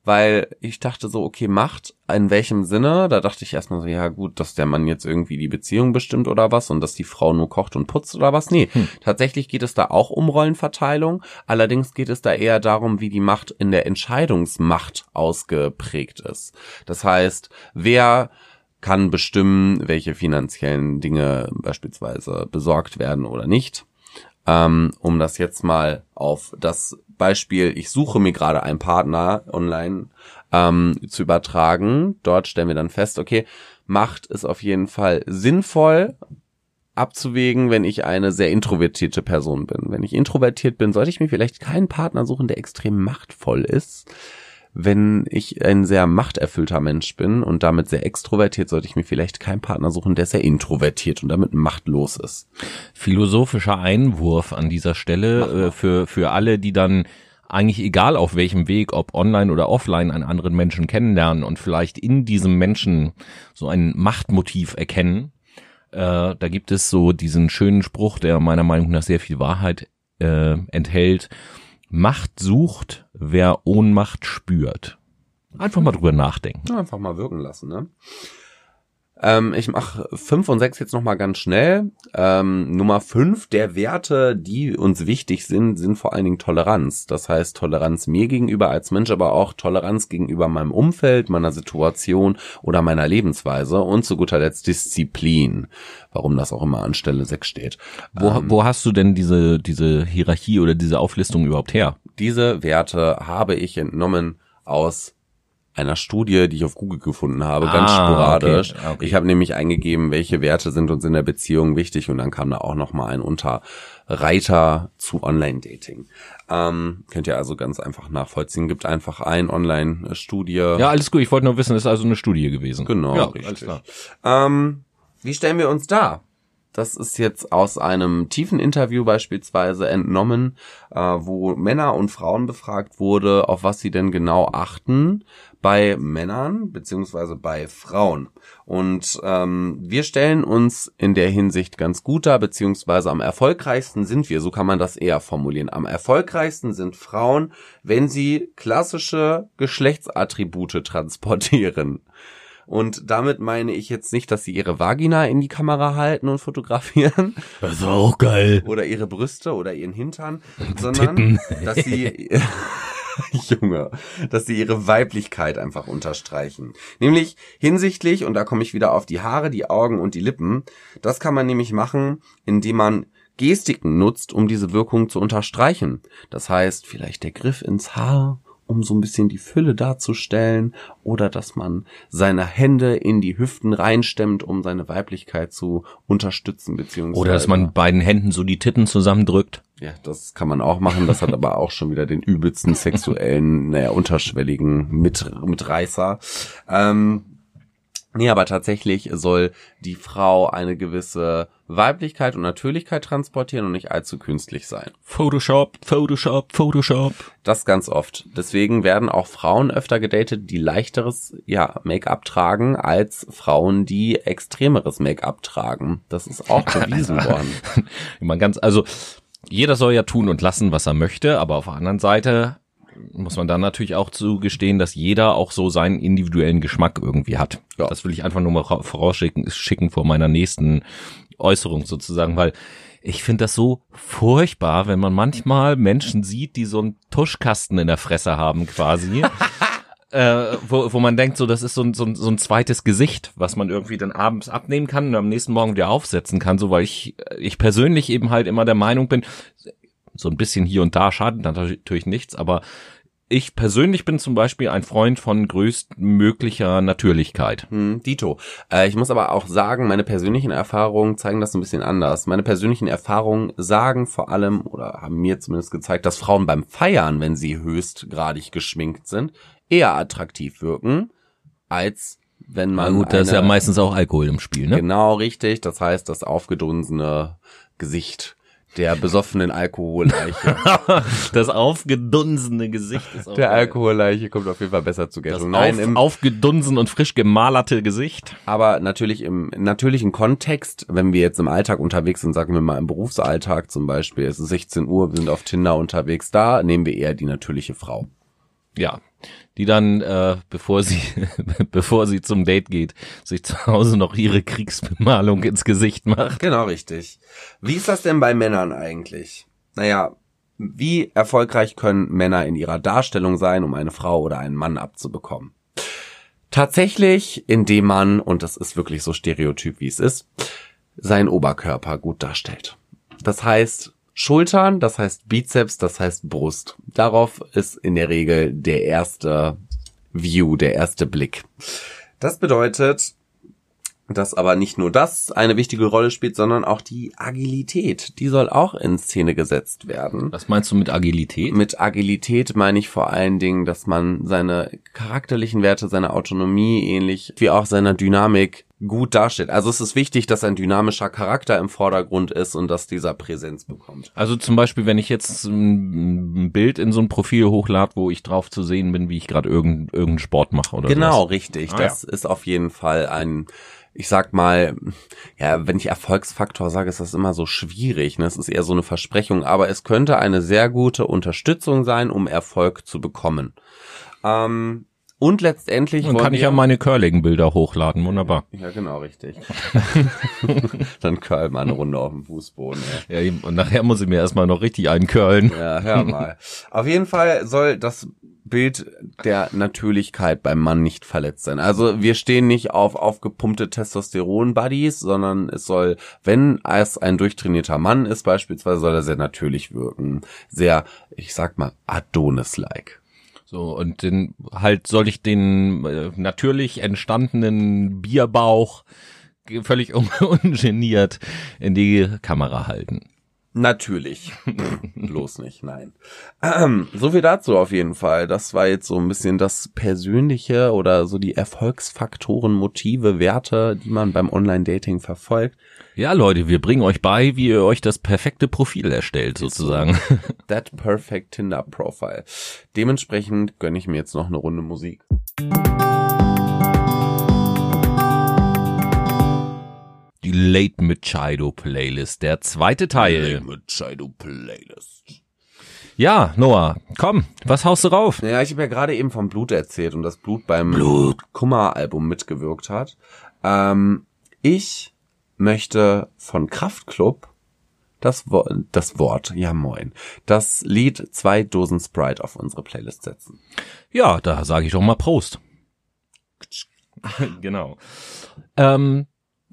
A: weil ich dachte so, okay, Macht, in welchem Sinne? Da dachte ich erstmal so, ja gut, dass der Mann jetzt irgendwie die Beziehung bestimmt oder was und dass die Frau nur kocht und putzt oder was. Nee, hm. tatsächlich geht es da auch um Rollenverteilung. Allerdings geht es da eher darum, wie die Macht in der Entscheidungsmacht ausgeprägt ist. Das heißt, wer kann bestimmen, welche finanziellen Dinge beispielsweise besorgt werden oder nicht ähm, um das jetzt mal auf das Beispiel, ich suche mir gerade einen Partner online ähm, zu übertragen. Dort stellen wir dann fest, okay, Macht ist auf jeden Fall sinnvoll abzuwägen, wenn ich eine sehr introvertierte Person bin. Wenn ich introvertiert bin, sollte ich mir vielleicht keinen Partner suchen, der extrem machtvoll ist wenn ich ein sehr machterfüllter Mensch bin und damit sehr extrovertiert, sollte ich mir vielleicht keinen Partner suchen, der sehr introvertiert und damit machtlos ist.
B: Philosophischer Einwurf an dieser Stelle äh, für, für alle, die dann eigentlich egal auf welchem Weg, ob online oder offline, einen anderen Menschen kennenlernen und vielleicht in diesem Menschen so ein Machtmotiv erkennen. Äh, da gibt es so diesen schönen Spruch, der meiner Meinung nach sehr viel Wahrheit äh, enthält. Macht sucht, wer Ohnmacht spürt. Einfach mal drüber nachdenken.
A: einfach mal wirken lassen, ne? Ähm, ich mache fünf und sechs jetzt nochmal ganz schnell. Ähm, Nummer fünf der Werte, die uns wichtig sind, sind vor allen Dingen Toleranz. Das heißt Toleranz mir gegenüber als Mensch, aber auch Toleranz gegenüber meinem Umfeld, meiner Situation oder meiner Lebensweise und zu guter Letzt Disziplin. Warum das auch immer an Stelle sechs steht.
B: Wo, ähm, wo hast du denn diese, diese Hierarchie oder diese Auflistung überhaupt her?
A: Diese Werte habe ich entnommen aus einer Studie, die ich auf Google gefunden habe, ah, ganz sporadisch. Okay, okay. Ich habe nämlich eingegeben, welche Werte sind uns in der Beziehung wichtig und dann kam da auch noch mal ein Unterreiter zu Online-Dating. Ähm, könnt ihr also ganz einfach nachvollziehen. Gibt einfach ein Online-Studie.
B: Ja, alles gut. Ich wollte nur wissen, es ist also eine Studie gewesen.
A: Genau, ja, richtig. Alles klar. Ähm, wie stellen wir uns da? Das ist jetzt aus einem tiefen Interview beispielsweise entnommen, äh, wo Männer und Frauen befragt wurde, auf was sie denn genau achten bei Männern beziehungsweise bei Frauen. Und ähm, wir stellen uns in der Hinsicht ganz gut dar, beziehungsweise am erfolgreichsten sind wir, so kann man das eher formulieren. Am erfolgreichsten sind Frauen, wenn sie klassische Geschlechtsattribute transportieren. Und damit meine ich jetzt nicht, dass sie ihre Vagina in die Kamera halten und fotografieren.
B: Das ist auch geil.
A: Oder ihre Brüste oder ihren Hintern, sondern dass sie Junge, dass sie ihre Weiblichkeit einfach unterstreichen. Nämlich hinsichtlich, und da komme ich wieder auf die Haare, die Augen und die Lippen, das kann man nämlich machen, indem man Gestiken nutzt, um diese Wirkung zu unterstreichen. Das heißt, vielleicht der Griff ins Haar um so ein bisschen die Fülle darzustellen oder dass man seine Hände in die Hüften reinstemmt, um seine Weiblichkeit zu unterstützen beziehungsweise
B: oder dass man beiden Händen so die Titten zusammendrückt.
A: Ja, das kann man auch machen. Das hat aber auch schon wieder den übelsten sexuellen, naja, unterschwelligen Mit Mitreißer. Ähm, Nee, aber tatsächlich soll die Frau eine gewisse Weiblichkeit und Natürlichkeit transportieren und nicht allzu künstlich sein.
B: Photoshop, Photoshop, Photoshop.
A: Das ganz oft. Deswegen werden auch Frauen öfter gedatet, die leichteres ja, Make-up tragen, als Frauen, die extremeres Make-up tragen. Das ist auch bewiesen worden.
B: Man ganz, also jeder soll ja tun und lassen, was er möchte, aber auf der anderen Seite muss man dann natürlich auch zugestehen, dass jeder auch so seinen individuellen Geschmack irgendwie hat. Ja. Das will ich einfach nur mal vorausschicken schicken vor meiner nächsten Äußerung sozusagen, weil ich finde das so furchtbar, wenn man manchmal Menschen sieht, die so einen Tuschkasten in der Fresse haben quasi. äh, wo, wo man denkt, so das ist so ein, so, ein, so ein zweites Gesicht, was man irgendwie dann abends abnehmen kann und am nächsten Morgen wieder aufsetzen kann, so weil ich, ich persönlich eben halt immer der Meinung bin, so ein bisschen hier und da schadet natürlich nichts, aber ich persönlich bin zum Beispiel ein Freund von größtmöglicher Natürlichkeit.
A: Hm, Dito. Äh, ich muss aber auch sagen, meine persönlichen Erfahrungen zeigen das ein bisschen anders. Meine persönlichen Erfahrungen sagen vor allem oder haben mir zumindest gezeigt, dass Frauen beim Feiern, wenn sie höchstgradig geschminkt sind, eher attraktiv wirken, als wenn man.
B: Na gut, da ist ja meistens auch Alkohol im Spiel, ne?
A: Genau, richtig. Das heißt, das aufgedunsene Gesicht der besoffenen Alkoholleiche.
B: das aufgedunsene Gesicht ist
A: auch Der Alkoholleiche kommt auf jeden Fall besser zu Geltung.
B: Das Nein, auf, im aufgedunsen und frisch gemalerte Gesicht.
A: Aber natürlich im natürlichen Kontext, wenn wir jetzt im Alltag unterwegs sind, sagen wir mal im Berufsalltag zum Beispiel, es ist 16 Uhr, wir sind auf Tinder unterwegs, da nehmen wir eher die natürliche Frau.
B: Ja, die dann, äh, bevor sie, bevor sie zum Date geht, sich zu Hause noch ihre Kriegsbemalung ins Gesicht macht.
A: Genau, richtig. Wie ist das denn bei Männern eigentlich? Naja, wie erfolgreich können Männer in ihrer Darstellung sein, um eine Frau oder einen Mann abzubekommen? Tatsächlich, indem man, und das ist wirklich so stereotyp, wie es ist, seinen Oberkörper gut darstellt. Das heißt, Schultern, das heißt Bizeps, das heißt Brust. Darauf ist in der Regel der erste View, der erste Blick. Das bedeutet, dass aber nicht nur das eine wichtige Rolle spielt, sondern auch die Agilität. Die soll auch in Szene gesetzt werden.
B: Was meinst du mit Agilität?
A: Mit Agilität meine ich vor allen Dingen, dass man seine charakterlichen Werte, seine Autonomie ähnlich wie auch seiner Dynamik gut darstellt. Also es ist wichtig, dass ein dynamischer Charakter im Vordergrund ist und dass dieser Präsenz bekommt.
B: Also zum Beispiel, wenn ich jetzt ein Bild in so ein Profil hochlade, wo ich drauf zu sehen bin, wie ich gerade irgendeinen irgendeinen Sport mache oder
A: Genau, sowas. richtig. Ah, das ja. ist auf jeden Fall ein ich sag mal, ja, wenn ich Erfolgsfaktor sage, ist das immer so schwierig. Ne? Es ist eher so eine Versprechung, aber es könnte eine sehr gute Unterstützung sein, um Erfolg zu bekommen. Ähm, Und letztendlich
B: Dann kann ich ja meine Curling-Bilder hochladen. Wunderbar.
A: Ja, genau, richtig. Dann curl mal eine Runde auf dem Fußboden. Ey.
B: Ja, und nachher muss ich mir erstmal noch richtig eincurlen.
A: Ja, hör mal. Auf jeden Fall soll das Bild der Natürlichkeit beim Mann nicht verletzt sein. Also wir stehen nicht auf aufgepumpte Testosteron-Buddies, sondern es soll, wenn es ein durchtrainierter Mann ist, beispielsweise, soll er sehr natürlich wirken. Sehr, ich sag mal, Adonis-like.
B: So, und den, halt soll ich den äh, natürlich entstandenen Bierbauch völlig un ungeniert in die Kamera halten.
A: Natürlich. Bloß nicht, nein. Ähm, so viel dazu auf jeden Fall. Das war jetzt so ein bisschen das Persönliche oder so die Erfolgsfaktoren, Motive, Werte, die man beim Online-Dating verfolgt.
B: Ja, Leute, wir bringen euch bei, wie ihr euch das perfekte Profil erstellt, sozusagen.
A: That Perfect Tinder Profile. Dementsprechend gönne ich mir jetzt noch eine Runde Musik.
B: Die Late Machado Playlist, der zweite Teil.
A: Machado Playlist.
B: Ja, Noah, komm, was haust du rauf?
A: Ja, ich habe ja gerade eben vom Blut erzählt und das Blut beim Kummer-Album mitgewirkt hat. Ähm, ich möchte von Kraftklub das, Wo das Wort, ja moin, das Lied zwei Dosen Sprite auf unsere Playlist setzen.
B: Ja, da sage ich doch mal Prost. genau. Ähm,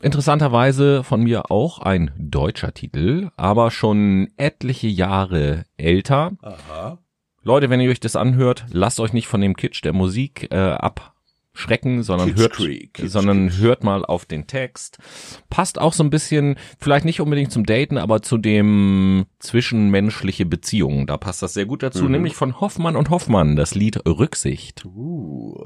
B: interessanterweise von mir auch ein deutscher Titel, aber schon etliche Jahre älter.
A: Aha.
B: Leute, wenn ihr euch das anhört, lasst euch nicht von dem Kitsch der Musik äh, abschrecken, sondern
A: Kitsch
B: hört,
A: Creek, Kitsch
B: sondern hört mal auf den Text. Passt auch so ein bisschen, vielleicht nicht unbedingt zum Daten, aber zu dem zwischenmenschliche Beziehungen. Da passt das sehr gut dazu,
A: Mhm.
B: nämlich von Hoffmann und Hoffmann, das Lied Rücksicht.
A: Uh.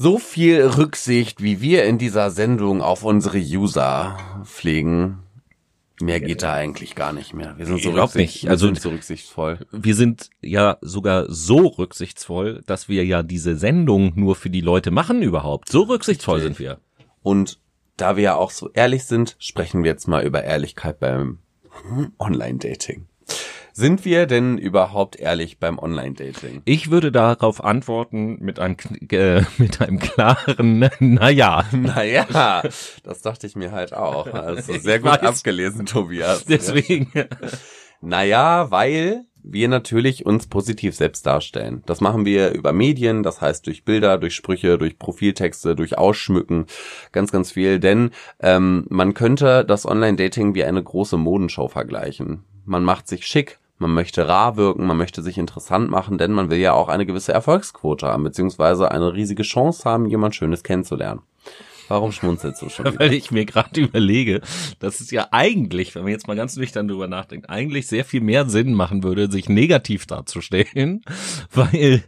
A: So viel Rücksicht, wie wir in dieser Sendung auf unsere User pflegen, mehr geht da eigentlich gar nicht mehr. Wir sind so, rücksicht,
B: nicht. Also-
A: wir sind so rücksichtsvoll.
B: Wir sind ja sogar so rücksichtsvoll, dass wir ja diese Sendung nur für die Leute machen überhaupt. So rücksichtsvoll sind wir.
A: Und da wir ja auch so ehrlich sind, sprechen wir jetzt mal über Ehrlichkeit beim Online-Dating. Sind wir denn überhaupt ehrlich beim Online-Dating?
B: Ich würde darauf antworten mit einem, äh, mit einem klaren, naja.
A: Naja, das dachte ich mir halt auch. Also sehr
B: Ich
A: gut
B: weiß.
A: abgelesen, Tobias.
B: Deswegen.
A: Naja, weil wir natürlich uns positiv selbst darstellen. Das machen wir über Medien, das heißt durch Bilder, durch Sprüche, durch Profiltexte, durch Ausschmücken, ganz, ganz viel. Denn ähm, man könnte das Online-Dating wie eine große Modenshow vergleichen. Man macht sich schick, man möchte rar wirken, man möchte sich interessant machen, denn man will ja auch eine gewisse Erfolgsquote haben, beziehungsweise eine riesige Chance haben, jemand Schönes kennenzulernen. Warum schmunzelst du schon wieder?
B: Weil ich mir gerade überlege, dass es ja eigentlich, wenn man jetzt mal ganz nüchtern drüber nachdenkt, eigentlich sehr viel mehr Sinn machen würde, sich negativ darzustellen, weil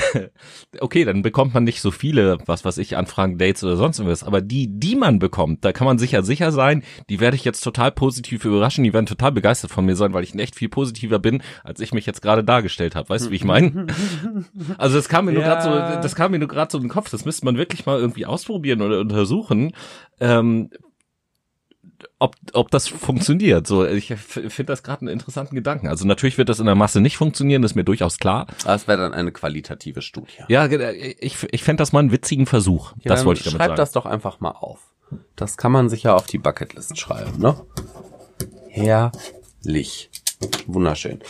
B: okay, dann bekommt man nicht so viele, was weiß ich, Anfragen, Dates oder sonst irgendwas, aber die, die man bekommt, da kann man sicher sicher sein, die werde ich jetzt total positiv überraschen, die werden total begeistert von mir sein, weil ich echt viel positiver bin, als ich mich jetzt gerade dargestellt habe. Weißt du, wie ich meine? Also das kam mir nur
A: Ja.
B: gerade so, das kam mir nur gerade so in den Kopf. Das müsste man wirklich mal irgendwie ausprobieren oder untersuchen, ähm, ob, ob das funktioniert. So, ich finde das gerade einen interessanten Gedanken. Also natürlich wird das in der Masse nicht funktionieren, das ist mir durchaus klar.
A: Das wäre dann eine qualitative Studie.
B: Ja, ge- ich, ich fände das mal einen witzigen Versuch.
A: Ja,
B: das wollte ich damit
A: schreib
B: sagen.
A: das doch einfach mal auf. Das kann man sich ja auf die Bucketlist schreiben, ne? Herrlich. Wunderschön.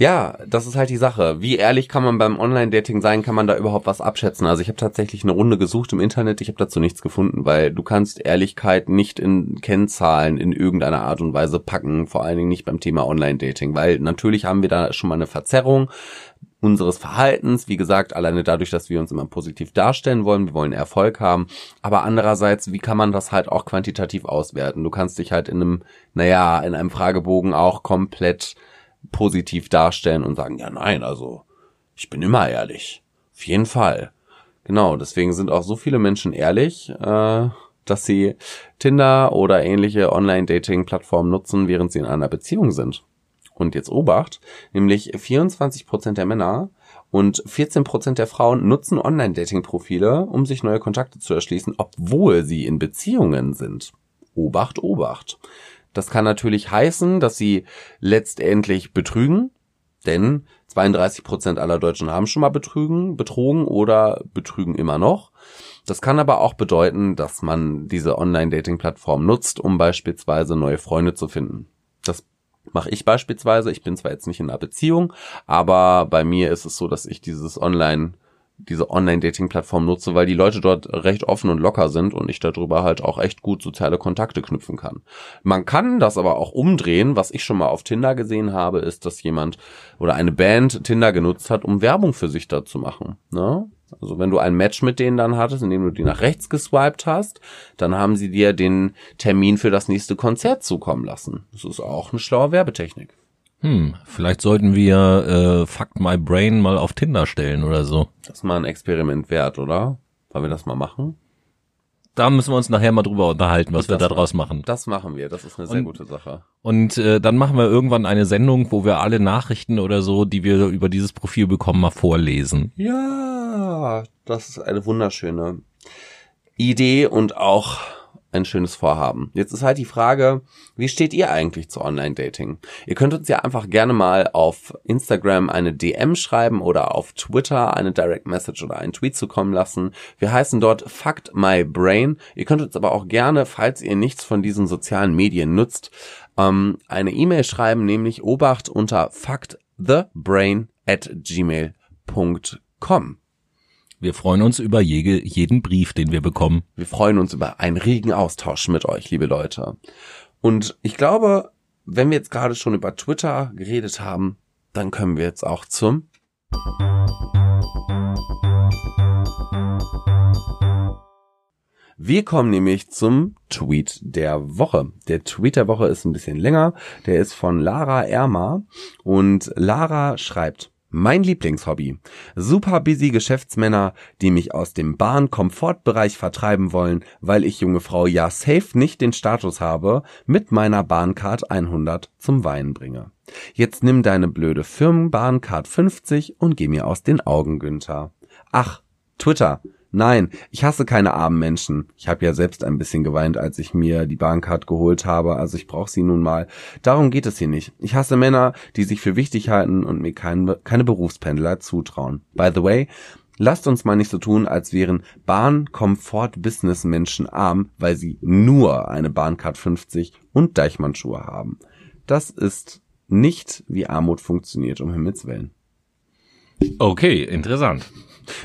A: Ja, das ist halt die Sache. Wie ehrlich kann man beim Online-Dating sein? Kann man da überhaupt was abschätzen? Also ich habe tatsächlich eine Runde gesucht im Internet. Ich habe dazu nichts gefunden, weil du kannst Ehrlichkeit nicht in Kennzahlen in irgendeiner Art und Weise packen. Vor allen Dingen nicht beim Thema Online-Dating, weil natürlich haben wir da schon mal eine Verzerrung unseres Verhaltens, wie gesagt, alleine dadurch, dass wir uns immer positiv darstellen wollen, wir wollen Erfolg haben, aber andererseits, wie kann man das halt auch quantitativ auswerten? Du kannst dich halt in einem, naja, in einem Fragebogen auch komplett positiv darstellen und sagen, ja nein, also ich bin immer ehrlich, auf jeden Fall. Genau, deswegen sind auch so viele Menschen ehrlich, äh, dass sie Tinder oder ähnliche Online-Dating-Plattformen nutzen, während sie in einer Beziehung sind. Und jetzt Obacht, nämlich 24% der Männer und 14% der Frauen nutzen Online-Dating-Profile, um sich neue Kontakte zu erschließen, obwohl sie in Beziehungen sind. Obacht, Obacht. Das kann natürlich heißen, dass sie letztendlich betrügen, denn 32 Prozent aller Deutschen haben schon mal betrügen, betrogen oder betrügen immer noch. Das kann aber auch bedeuten, dass man diese Online-Dating-Plattform nutzt, um beispielsweise neue Freunde zu finden. Das mache ich beispielsweise. Ich bin zwar jetzt nicht in einer Beziehung, aber bei mir ist es so, dass ich dieses Online diese Online-Dating-Plattform nutze, weil die Leute dort recht offen und locker sind und ich darüber halt auch echt gut soziale Kontakte knüpfen kann. Man kann das aber auch umdrehen. Was ich schon mal auf Tinder gesehen habe, ist, dass jemand oder eine Band Tinder genutzt hat, um Werbung für sich da zu machen. Ne? Also wenn du ein Match mit denen dann hattest, indem du die nach rechts geswiped hast, dann haben sie dir den Termin für das nächste Konzert zukommen lassen. Das ist auch eine schlaue Werbetechnik.
B: Hm, vielleicht sollten wir äh, Fuck My Brain mal auf Tinder stellen oder so.
A: Das ist mal ein Experiment wert, oder? Wollen wir das mal machen?
B: Da müssen wir uns nachher mal drüber unterhalten, was wir da draus machen.
A: Das machen wir, das ist eine sehr
B: Und-
A: gute Sache.
B: Und äh, dann machen wir irgendwann eine Sendung, wo wir alle Nachrichten oder so, die wir über dieses Profil bekommen, mal vorlesen.
A: Ja, das ist eine wunderschöne Idee und auch ein schönes Vorhaben. Jetzt ist halt die Frage, wie steht ihr eigentlich zu Online-Dating? Ihr könnt uns ja einfach gerne mal auf Instagram eine DM schreiben oder auf Twitter eine Direct Message oder einen Tweet zukommen lassen. Wir heißen dort Fact My Brain. Ihr könnt uns aber auch gerne, falls ihr nichts von diesen sozialen Medien nutzt, ähm, eine E-Mail schreiben, nämlich Obacht unter factthebrain at gmail.com.
B: Wir freuen uns über jede, jeden Brief, den wir bekommen.
A: Wir freuen uns über einen regen Austausch mit euch, liebe Leute. Und ich glaube, wenn wir jetzt gerade schon über Twitter geredet haben, dann können wir jetzt auch zum Wir kommen nämlich zum Tweet der Woche. Der Tweet der Woche ist ein bisschen länger. Der ist von Lara Erma. Und Lara schreibt, mein Lieblingshobby. Super busy Geschäftsmänner, die mich aus dem Bahn-Komfortbereich vertreiben wollen, weil ich junge Frau ja safe nicht den Status habe, mit meiner Bahncard 100 zum Weinen bringe. Jetzt nimm deine blöde Firmenbahncard 50 und geh mir aus den Augen, Günther. Ach, Twitter. Nein, ich hasse keine armen Menschen. Ich habe ja selbst ein bisschen geweint, als ich mir die Bahncard geholt habe, also ich brauche sie nun mal. Darum geht es hier nicht. Ich hasse Männer, die sich für wichtig halten und mir kein, keine Berufspendler zutrauen. By the way, lasst uns mal nicht so tun, als wären Bahn-Komfort-Business-Menschen arm, weil sie nur eine Bahncard 50 und Deichmannschuhe haben. Das ist nicht, wie Armut funktioniert, um Himmels Willen.
B: Okay, interessant.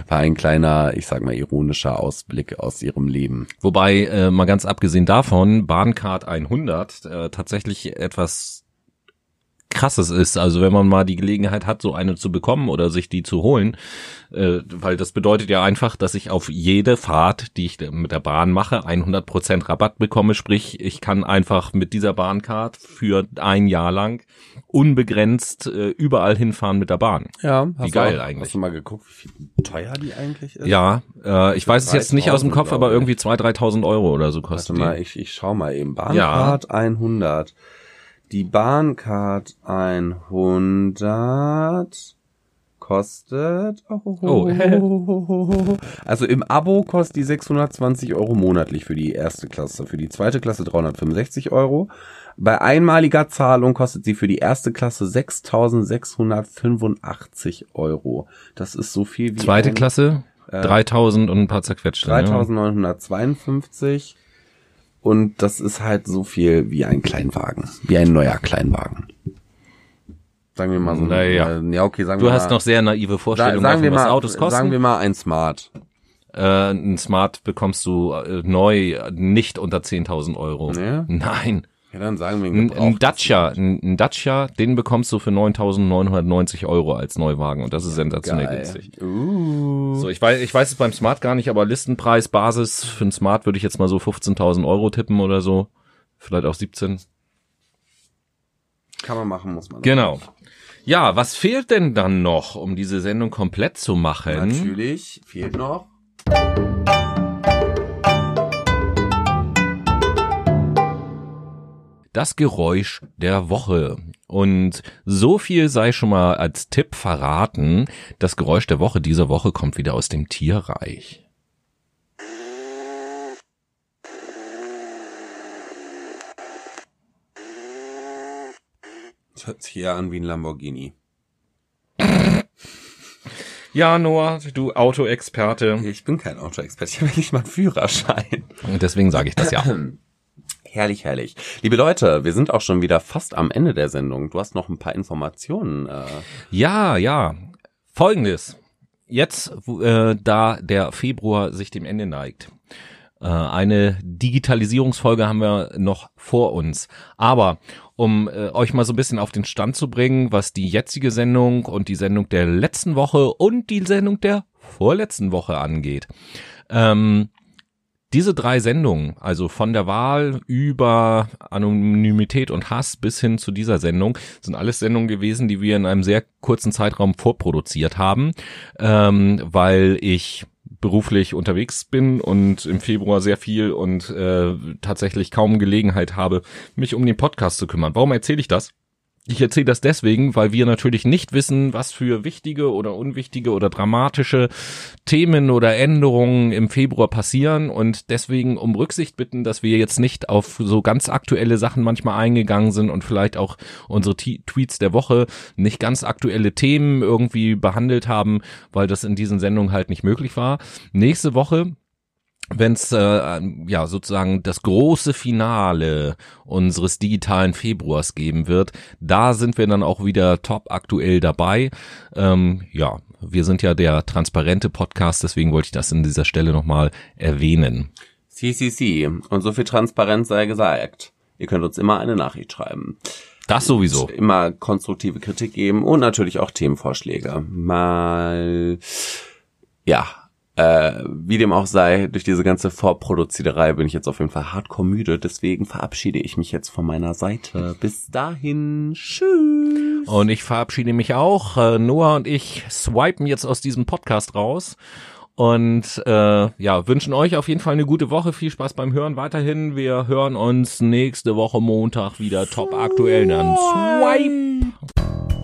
A: War ein kleiner, ich sag mal, ironischer Ausblick aus ihrem Leben.
B: Wobei, äh, mal ganz abgesehen davon, Bahncard 100 äh, tatsächlich etwas krasses ist. Also wenn man mal die Gelegenheit hat, so eine zu bekommen oder sich die zu holen, äh, weil das bedeutet ja einfach, dass ich auf jede Fahrt, die ich mit der Bahn mache, 100% Rabatt bekomme. Sprich, ich kann einfach mit dieser Bahncard für ein Jahr lang unbegrenzt äh, überall hinfahren mit der Bahn.
A: Ja,
B: Wie geil eigentlich.
A: Hast du mal geguckt, wie teuer die eigentlich ist?
B: Ja, äh, ich weiß es jetzt nicht aus dem
A: 3000,
B: Kopf, aber irgendwie 2.000, 3.000 Euro oder so
A: Warte
B: kostet
A: mal,
B: die.
A: ich, ich schau mal eben. Bahncard 100. Die Bahncard 100 kostet.
B: Oh.
A: also im Abo kostet die 620 Euro monatlich für die erste Klasse. Für die zweite Klasse 365 Euro. Bei einmaliger Zahlung kostet sie für die erste Klasse 6.685 Euro. Das ist so viel wie
B: Zweite
A: ein-
B: Klasse, 3.000 und ein paar zerquetschte. ne?
A: 3952 und das ist halt so viel wie ein Kleinwagen, wie ein neuer Kleinwagen. Sagen wir mal so.
B: Naja.
A: äh, ja, okay, sagen
B: Du
A: wir
B: hast
A: mal.
B: noch sehr naive Vorstellungen
A: sagen
B: davon,
A: wir
B: was
A: mal,
B: Autos kosten.
A: sagen wir mal ein Smart.
B: äh, ein Smart bekommst du äh, neu nicht unter 10.000 Euro.
A: Nee?
B: Nein.
A: Ja, dann sagen wir
B: Ein,
A: ein.
B: Dacia, ein, ein Dacia, den bekommst du für 9.990 Euro als Neuwagen und das ist sensationell
A: Geil.
B: günstig.
A: Uh.
B: So, ich weiß, ich weiß es beim Smart gar nicht, aber Listenpreis, Basis für ein Smart würde ich jetzt mal so 15.000 Euro tippen oder so. Vielleicht auch 17.
A: Kann man machen, muss man.
B: Genau. Ja, was fehlt denn dann noch, um diese Sendung komplett zu machen?
A: Natürlich fehlt noch.
B: Das Geräusch der Woche. Und so viel sei schon mal als Tipp verraten. Das Geräusch der Woche dieser Woche kommt wieder aus dem Tierreich.
A: Das hört sich eher an wie ein Lamborghini.
B: Ja, Noah, du Autoexperte.
A: Ich bin kein Autoexperte, ich habe nicht mal einen Führerschein.
B: Und deswegen sage ich das ja.
A: Herrlich, herrlich. Liebe Leute, wir sind auch schon wieder fast am Ende der Sendung. Du hast noch ein paar Informationen. Äh.
B: Ja, ja. Folgendes. Jetzt, äh, da der Februar sich dem Ende neigt. Äh, eine Digitalisierungsfolge haben wir noch vor uns. Aber um äh, euch mal so ein bisschen auf den Stand zu bringen, was die jetzige Sendung und die Sendung der letzten Woche und die Sendung der vorletzten Woche angeht. Ähm, diese drei Sendungen, also von der Wahl über Anonymität und Hass bis hin zu dieser Sendung, sind alles Sendungen gewesen, die wir in einem sehr kurzen Zeitraum vorproduziert haben, ähm, weil ich beruflich unterwegs bin und im Februar sehr viel und äh, tatsächlich kaum Gelegenheit habe, mich um den Podcast zu kümmern. Warum erzähle ich das? Ich erzähle das deswegen, weil wir natürlich nicht wissen, was für wichtige oder unwichtige oder dramatische Themen oder Änderungen im Februar passieren und deswegen um Rücksicht bitten, dass wir jetzt nicht auf so ganz aktuelle Sachen manchmal eingegangen sind und vielleicht auch unsere T Tweets der Woche nicht ganz aktuelle Themen irgendwie behandelt haben, weil das in diesen Sendungen halt nicht möglich war. Nächste Woche wenn es äh, ja sozusagen das große Finale unseres digitalen Februars geben wird, da sind wir dann auch wieder top aktuell dabei. Ähm, ja, wir sind ja der transparente Podcast, deswegen wollte ich das in dieser Stelle nochmal erwähnen.
A: Si. Und so viel Transparenz sei gesagt. Ihr könnt uns immer eine Nachricht schreiben.
B: Das sowieso.
A: Immer konstruktive Kritik geben und natürlich auch Themenvorschläge. Mal, ja, äh, wie dem auch sei, durch diese ganze Vorproduziererei bin ich jetzt auf jeden Fall hardcore müde. Deswegen verabschiede ich mich jetzt von meiner Seite. Bis dahin, tschüss.
B: Und ich verabschiede mich auch. Äh, Noah und ich swipen jetzt aus diesem Podcast raus. Und äh, ja, wünschen euch auf jeden Fall eine gute Woche. Viel Spaß beim Hören weiterhin. Wir hören uns nächste Woche Montag wieder top aktuell. Dann swipe.